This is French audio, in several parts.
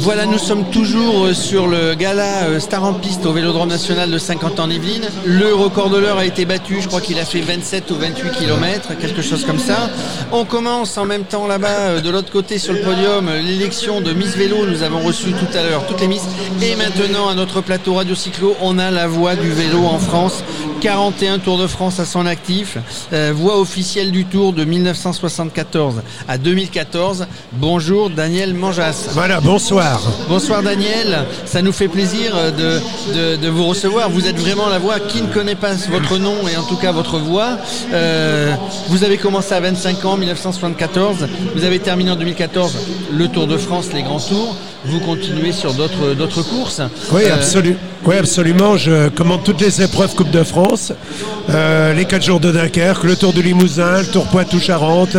Voilà, nous sommes toujours euh, sur le gala euh, Star en piste au Vélodrome national de 50 ans Yvelines. Le record de l'heure a été battu, je crois qu'il a fait 27 ou 28 km, quelque chose comme ça. On commence en même temps là-bas, euh, de l'autre côté sur le podium, l'élection de Miss Vélo. Nous avons reçu tout à l'heure toutes les Miss. Et maintenant, à notre plateau Radio Cyclo, on a la voix du vélo en France. 41 Tours de France à son actif. voix officielle du Tour de 1974 à 2014. Bonjour Daniel Manjas. Voilà, bonsoir. Bonsoir Daniel, ça nous fait plaisir de, de, vous recevoir. Vous êtes vraiment la voix. Qui ne connaît pas votre nom et en tout cas votre voix euh, Vous avez commencé à 25 ans, 1974. Vous avez terminé en 2014 le Tour de France, les grands tours vous continuez sur d'autres d'autres courses. Oui, euh, oui, absolument. Je commande toutes les épreuves Coupe de France, euh, les 4 jours de Dunkerque, le Tour de Limousin, le Tour Poitou-Charentes,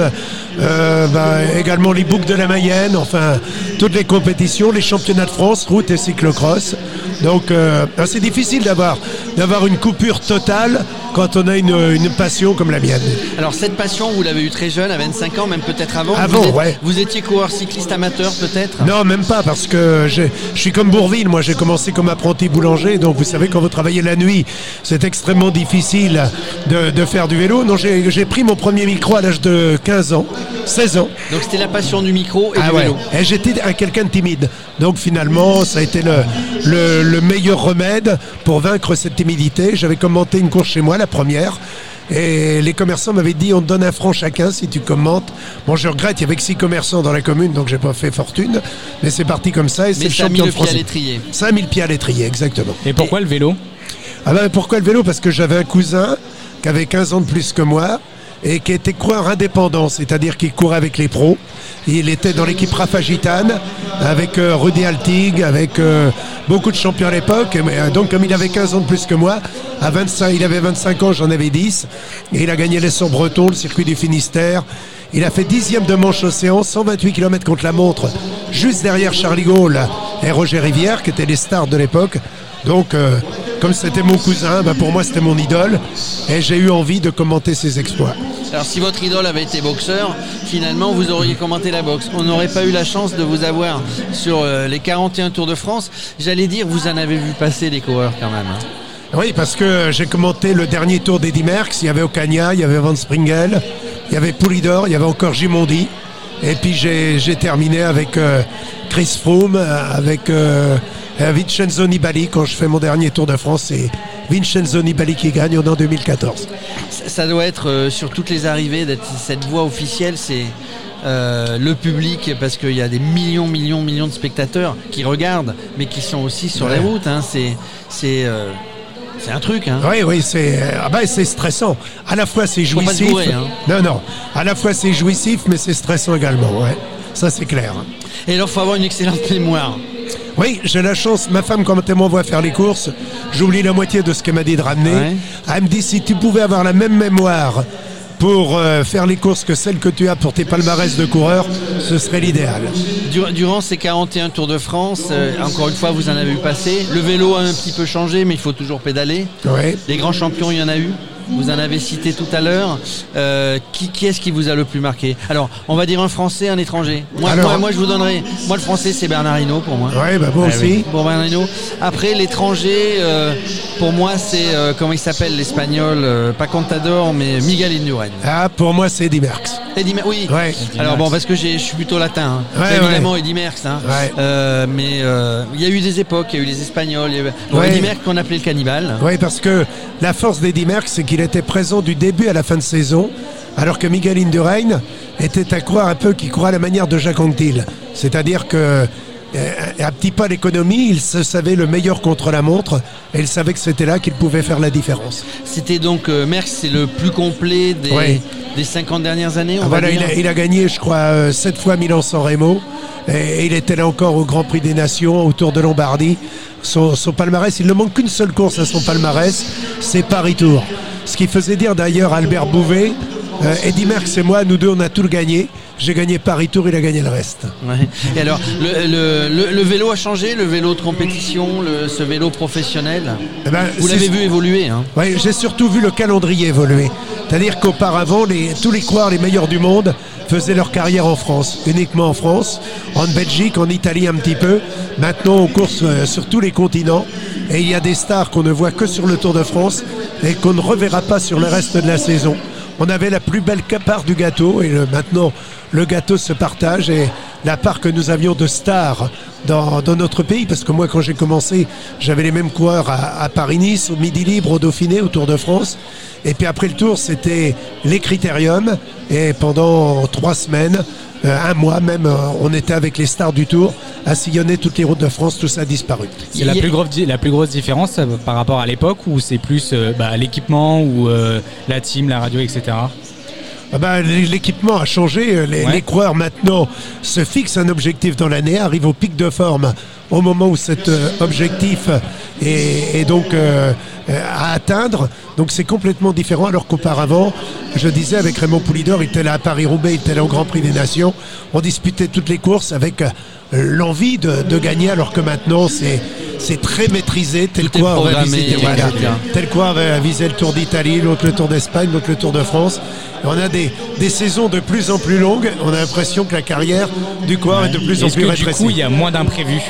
euh, bah, également les boucles de la Mayenne, enfin toutes les compétitions, les championnats de France, route et cyclocross. Donc bah, c'est difficile d'avoir d'avoir une coupure totale quand on a une, passion comme la mienne. Alors cette passion, vous l'avez eu très jeune, à 25 ans, même peut-être avant. Avant, vous ouais. Vous étiez coureur cycliste amateur peut-être? Non, même pas, parce que je suis comme Bourville. Moi, j'ai commencé comme apprenti boulanger, donc vous savez quand vous travaillez la nuit, c'est extrêmement difficile de, faire du vélo. Donc j'ai pris mon premier micro à l'âge de 15 ans, 16 ans. Donc c'était la passion du micro et ah du vélo. Et j'étais quelqu'un de timide. Donc finalement, ça a été le, le meilleur remède pour vaincre cette timidité. J'avais commenté une course chez moi, la première. Et les commerçants m'avaient dit on te donne un franc chacun si tu commentes. Bon, je regrette, il y avait que six commerçants dans la commune, donc j'ai pas fait fortune. Mais c'est parti comme ça et c'est le champion de France. pied à l'étrier. 5000 pieds à l'étrier, exactement. Et pourquoi le vélo? Ah ben, Pourquoi le vélo? Parce que j'avais un cousin qui avait 15 ans de plus que moi et qui était coureur indépendant, c'est-à-dire qu'il courait avec les pros. Il était dans l'équipe Rafa Gitane avec euh, Rudy Altig, avec euh, beaucoup de champions à l'époque. Euh, donc comme il avait 15 ans de plus que moi, à 25, il avait 25 ans, j'en avais 10. Et il a gagné l'essor breton, le circuit du Finistère. Il a fait dixième de manche océan, 128 km contre la montre, juste derrière Charlie Gaulle et Roger Rivière, qui étaient les stars de l'époque. Donc, comme c'était mon cousin, bah, pour moi c'était mon idole, et j'ai eu envie de commenter ses exploits. Alors si votre idole avait été boxeur, finalement vous auriez commenté la boxe. On n'aurait pas eu la chance de vous avoir sur euh, les 41 Tours de France. J'allais dire, vous en avez vu passer des coureurs quand même. Hein. Oui, parce que j'ai commenté le dernier tour d'Eddie Merckx. Il y avait Ocagna, il y avait Van Springel, il y avait Poulidor, il y avait encore Gimondi. Et puis j'ai terminé avec euh, Chris Froome, avec euh, Vincenzo Nibali quand je fais mon dernier Tour de France. Vincenzo Nibali qui gagne en 2014. Ça, doit être euh, sur toutes les arrivées d'être cette voix officielle, c'est euh, le public parce qu'il y a des millions, millions, millions de spectateurs qui regardent, mais qui sont aussi sur les routes. Hein. C'est c'est euh, c'est un truc. Hein. Oui, oui, c'est ah bah, c'est stressant. À la fois c'est jouissif. Hein. Non, non. À la fois c'est jouissif, mais c'est stressant également. Ouais. Ça c'est clair. Et alors, faut avoir une excellente mémoire. Oui, j'ai la chance. Ma femme, quand elle m'envoie faire les courses, j'oublie la moitié de ce qu'elle m'a dit de ramener. Elle me dit si tu pouvais avoir la même mémoire pour euh, faire les courses que celles que tu as pour tes palmarès de coureurs, ce serait l'idéal. Durant ces 41 Tours de France, euh, encore une fois, vous en avez eu passé. Le vélo a un petit peu changé, mais il faut toujours pédaler. Les grands champions, il y en a eu vous en avez cité tout à l'heure. Euh, qui, est-ce qui vous a le plus marqué? Alors, on va dire un Français, un étranger. Moi, moi, je vous donnerai. Moi, le français, c'est Bernard Hinault pour moi. Oui, bah moi aussi. Pour Bernard Hinault. Après, l'étranger, euh, pour moi, c'est euh, comment il s'appelle l'espagnol Pas Contador, mais Miguel Indurain. Ah, pour moi, c'est Merckx. Eddy Merckx, oui. Alors bon, parce que je suis plutôt latin. Hein. évidemment, Eddy Merckx. Hein. mais il y a eu des époques, il y a eu les Espagnols. Il y avait... Eddy Merckx qu'on appelait le cannibale. Oui, parce que la force d'Eddy Merckx, c'est qu'il était présent du début à la fin de saison, alors que Miguel Indurain était à croire un peu qu'il croit à la manière de Jacques Anquetil. C'est-à-dire que euh, petit pas l'économie, il se savait le meilleur contre la montre et il savait que c'était là qu'il pouvait faire la différence. C'était donc euh, Merckx, c'est le plus complet des, des 50 dernières années ah, voilà, il, a, gagné, je crois, 7 euh, fois Milan-San Remo et, il était là encore au Grand Prix des Nations, autour de Lombardie. Son, palmarès, il ne manque qu'une seule course à son palmarès, c'est Paris-Tour. Ce qui faisait dire d'ailleurs Albert Bouvet, euh, Eddy Merckx et moi, nous deux, on a tout gagné. J'ai gagné Paris-Tour, il a gagné le reste. Ouais. Et alors, le, le- le- le vélo a changé, le vélo de compétition, le- ce vélo professionnel Eh ben, Vous l'avez vu évoluer, hein Oui, j'ai surtout vu le calendrier évoluer. C'est-à-dire qu'auparavant, les- tous les coureurs les meilleurs du monde faisaient leur carrière en France, uniquement en France, en Belgique, en Italie un petit peu. Maintenant, on course euh, sur tous les continents. Et il y a des stars qu'on ne voit que sur le Tour de France et qu'on ne reverra pas sur le reste de la saison. On avait la plus belle part du gâteau et maintenant le gâteau se partage et la part que nous avions de stars dans, notre pays, parce que moi quand j'ai commencé, j'avais les mêmes coureurs à, à Paris-Nice, au Midi Libre, au Dauphiné, au Tour de France. Et puis après le Tour, c'était les critériums et pendant trois semaines, un mois même, euh, on était avec les stars du Tour à sillonner toutes les routes de France, tout ça a disparu. C'est la plus, grosse, di- la plus grosse différence euh, par rapport à l'époque où c'est plus euh, bah, l'équipement ou euh, la team, la radio, etc. Ah ben, L'équipement a changé. Les, Ouais. les coureurs maintenant se fixent un objectif dans l'année, arrivent au pic de forme au moment où cet euh, objectif est, est donc euh, euh, à atteindre. Donc c'est complètement différent alors qu'auparavant, je disais avec Raymond Poulidor, il était là à Paris-Roubaix, il était là au Grand Prix des Nations, on disputait toutes les courses avec euh, l'envie de, de gagner alors que maintenant c'est c'est très maîtrisé, tel Tout quoi on va visiter, voilà. tel quoi on va viser le Tour d'Italie, l'autre le Tour d'Espagne, l'autre le Tour de France. Et on a des, des saisons de plus en plus longues. On a l'impression que la carrière du coureur est de plus en plus que du rétrécie. coup il y a moins d'imprévus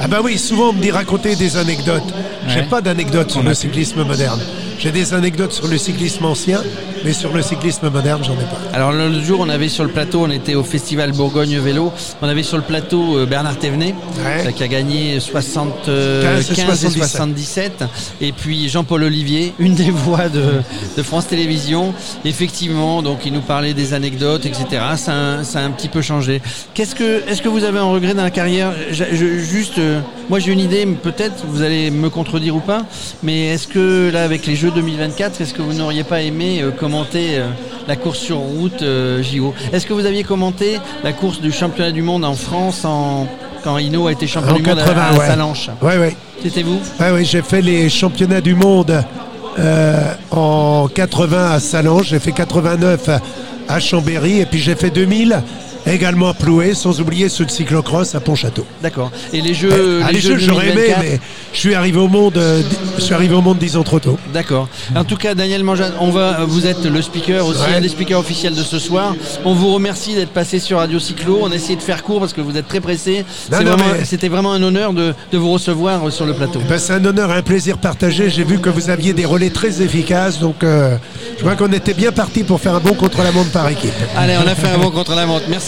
Ah bah oui, souvent on me dit raconter des anecdotes. J'ai Ouais. pas d'anecdotes sur On le cyclisme moderne. J'ai des anecdotes sur le cyclisme ancien, mais sur le cyclisme moderne, j'en ai pas. Alors l'autre jour, on avait sur le plateau, on était au festival Bourgogne Vélo, on avait sur le plateau euh, Bernard Thévenet, Ouais. euh, qui a gagné 75 15 et et 77. 77, et puis Jean-Paul Olivier, une des voix de, de France Télévisions. Effectivement, donc il nous parlait des anecdotes, etc. Ça a, ça a un petit peu changé. Qu'est-ce que, est-ce que vous avez un regret dans la carrière? Je- je- Juste, euh, moi j'ai une idée, peut-être vous allez me contredire ou pas, mais est-ce que là avec les Jeux 2024, est-ce que vous n'auriez pas aimé euh, euh, la course sur route euh, JO Est-ce que vous aviez commenté la course du championnat du monde en France en, quand Hino a été champion En du monde à- 80, à, ouais. Salanches Ouais, ouais. C'était vous? Ouais, ouais, j'ai fait les championnats du monde euh, en 80 à Salange, j'ai fait 89 à Chambéry, et puis j'ai fait 2000 également à Ploué, sans oublier ceux de cyclocross à Pontchâteau. D'accord. Et les Jeux, Ah, les les jeux jeux, j'aurais aimé, 2024 mais je suis arrivé au monde, euh, je suis arrivé au monde dix ans trop tôt. D'accord. En tout cas, Daniel Manjat, on va, vous êtes le speaker aussi, Ouais. un des speakers officiels de ce soir. On vous remercie d'être passé sur Radio Cyclo. On a essayé de faire court parce que vous êtes très pressé. Vraiment- C'était vraiment un honneur de, de vous recevoir euh, sur le plateau. Ben, c'est un honneur et un plaisir partagé. J'ai vu que vous aviez des relais très efficaces, donc euh, je vois qu'on était bien parti pour faire un bon contre-la-montre par équipe. Allez, on a fait un bon contre la montre.